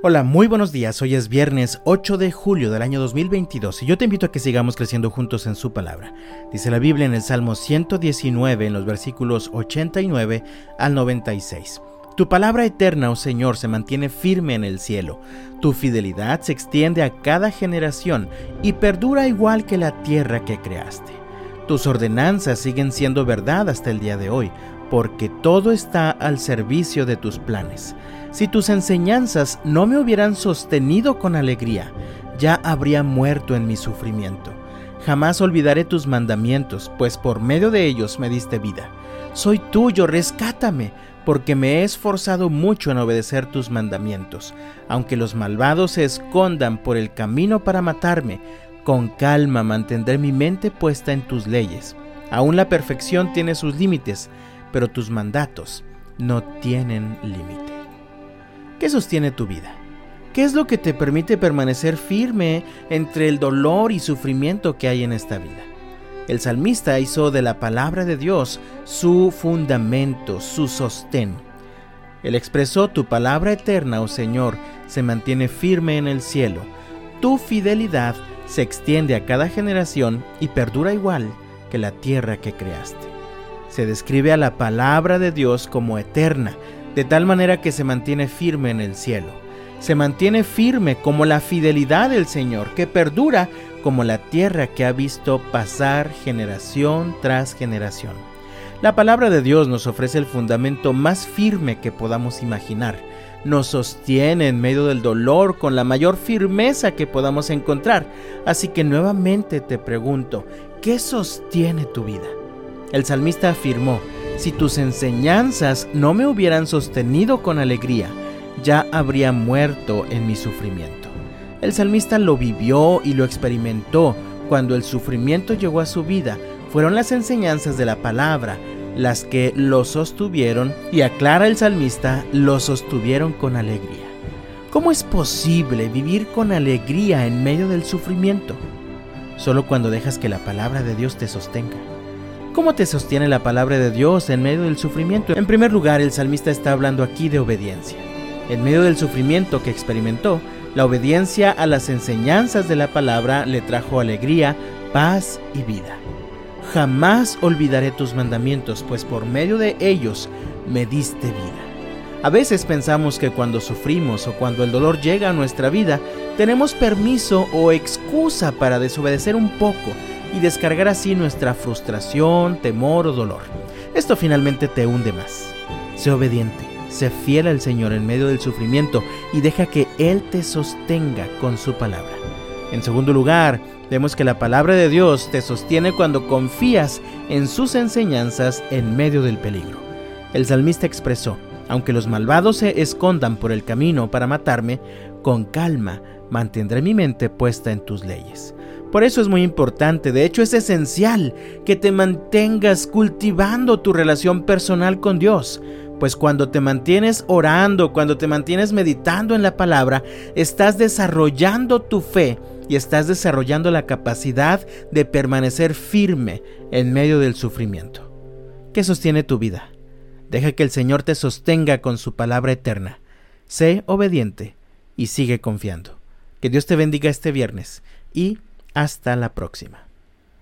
Hola, muy buenos días. Hoy es viernes 8 de julio del año 2022 y yo te invito a que sigamos creciendo juntos en su palabra. Dice la Biblia en el Salmo 119 en los versículos 89 al 96. Tu palabra eterna, oh Señor, se mantiene firme en el cielo. Tu fidelidad se extiende a cada generación y perdura igual que la tierra que creaste. Tus ordenanzas siguen siendo verdad hasta el día de hoy, porque todo está al servicio de tus planes. Si tus enseñanzas no me hubieran sostenido con alegría, ya habría muerto en mi sufrimiento. Jamás olvidaré tus mandamientos, pues por medio de ellos me diste vida. Soy tuyo, rescátame, porque me he esforzado mucho en obedecer tus mandamientos. Aunque los malvados se escondan por el camino para matarme, con calma mantendré mi mente puesta en tus leyes. Aún la perfección tiene sus límites, pero tus mandatos no tienen límite. ¿Qué sostiene tu vida? ¿Qué es lo que te permite permanecer firme entre el dolor y sufrimiento que hay en esta vida? El salmista hizo de la palabra de Dios su fundamento, su sostén. Él expresó, tu palabra eterna, oh Señor, se mantiene firme en el cielo. Tu fidelidad se extiende a cada generación y perdura igual que la tierra que creaste. Se describe a la palabra de Dios como eterna, de tal manera que se mantiene firme en el cielo. Se mantiene firme como la fidelidad del Señor, que perdura como la tierra que ha visto pasar generación tras generación. La palabra de Dios nos ofrece el fundamento más firme que podamos imaginar. Nos sostiene en medio del dolor con la mayor firmeza que podamos encontrar. Así que nuevamente te pregunto, ¿qué sostiene tu vida? El salmista afirmó, si tus enseñanzas no me hubieran sostenido con alegría, ya habría muerto en mi sufrimiento. El salmista lo vivió y lo experimentó cuando el sufrimiento llegó a su vida. Fueron las enseñanzas de la palabra las que lo sostuvieron y aclara el salmista, lo sostuvieron con alegría. ¿Cómo es posible vivir con alegría en medio del sufrimiento? Solo cuando dejas que la palabra de Dios te sostenga. ¿Cómo te sostiene la palabra de Dios en medio del sufrimiento? En primer lugar, el salmista está hablando aquí de obediencia. En medio del sufrimiento que experimentó, la obediencia a las enseñanzas de la palabra le trajo alegría, paz y vida. Jamás olvidaré tus mandamientos, pues por medio de ellos me diste vida. A veces pensamos que cuando sufrimos o cuando el dolor llega a nuestra vida, tenemos permiso o excusa para desobedecer un poco y descargar así nuestra frustración, temor o dolor. Esto finalmente te hunde más. Sé obediente, sé fiel al Señor en medio del sufrimiento y deja que Él te sostenga con su palabra. En segundo lugar, vemos que la palabra de Dios te sostiene cuando confías en sus enseñanzas en medio del peligro. El salmista expresó, aunque los malvados se escondan por el camino para matarme, con calma mantendré mi mente puesta en tus leyes. Por eso es muy importante, de hecho es esencial que te mantengas cultivando tu relación personal con Dios. Pues cuando te mantienes orando, cuando te mantienes meditando en la palabra, estás desarrollando tu fe y estás desarrollando la capacidad de permanecer firme en medio del sufrimiento. ¿Qué sostiene tu vida? Deja que el Señor te sostenga con su palabra eterna. Sé obediente y sigue confiando. Que Dios te bendiga este viernes y hasta la próxima.